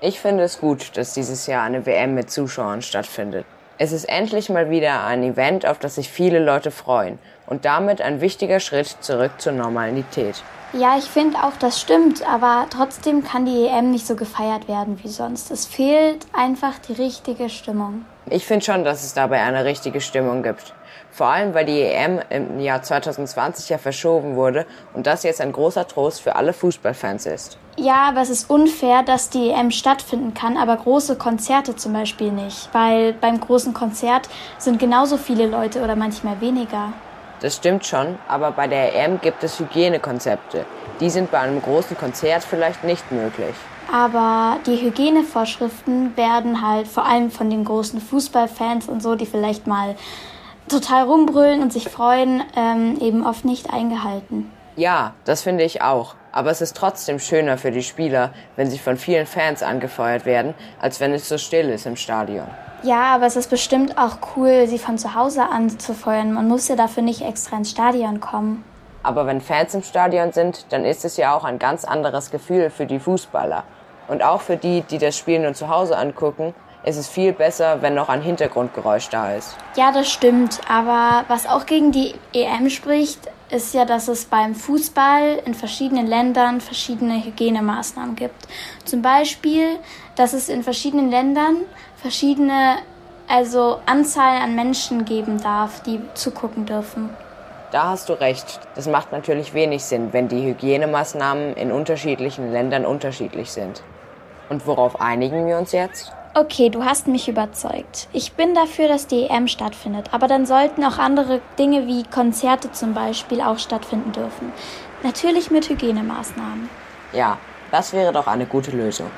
Ich finde es gut, dass dieses Jahr eine WM mit Zuschauern stattfindet. Es ist endlich mal wieder ein Event, auf das sich viele Leute freuen und damit ein wichtiger Schritt zurück zur Normalität. Ja, ich finde auch, das stimmt, aber trotzdem kann die EM nicht so gefeiert werden wie sonst. Es fehlt einfach die richtige Stimmung. Ich finde schon, dass es dabei eine richtige Stimmung gibt. Vor allem, weil die EM im Jahr 2020 ja verschoben wurde und das jetzt ein großer Trost für alle Fußballfans ist. Ja, aber es ist unfair, dass die EM stattfinden kann, aber große Konzerte zum Beispiel nicht. Weil beim großen Konzert sind genauso viele Leute oder manchmal weniger. Das stimmt schon, aber bei der EM gibt es Hygienekonzepte. Die sind bei einem großen Konzert vielleicht nicht möglich. Aber die Hygienevorschriften werden halt vor allem von den großen Fußballfans und so, die vielleicht mal total rumbrüllen und sich freuen, ähm, eben oft nicht eingehalten. Ja, das finde ich auch. Aber es ist trotzdem schöner für die Spieler, wenn sie von vielen Fans angefeuert werden, als wenn es so still ist im Stadion. Ja, aber es ist bestimmt auch cool, sie von zu Hause anzufeuern. Man muss ja dafür nicht extra ins Stadion kommen. Aber wenn Fans im Stadion sind, dann ist es ja auch ein ganz anderes Gefühl für die Fußballer. Und auch für die, die das Spiel nur zu Hause angucken, ist es viel besser, wenn noch ein Hintergrundgeräusch da ist. Ja, das stimmt. Aber was auch gegen die EM spricht, ist ja, dass es beim Fußball in verschiedenen Ländern verschiedene Hygienemaßnahmen gibt. Zum Beispiel, dass es in verschiedenen Ländern verschiedene, also Anzahl an Menschen geben darf, die zugucken dürfen. Da hast du recht. Das macht natürlich wenig Sinn, wenn die Hygienemaßnahmen in unterschiedlichen Ländern unterschiedlich sind. Und worauf einigen wir uns jetzt? Okay, du hast mich überzeugt. Ich bin dafür, dass die EM stattfindet, aber dann sollten auch andere Dinge wie Konzerte zum Beispiel auch stattfinden dürfen. Natürlich mit Hygienemaßnahmen. Ja, das wäre doch eine gute Lösung.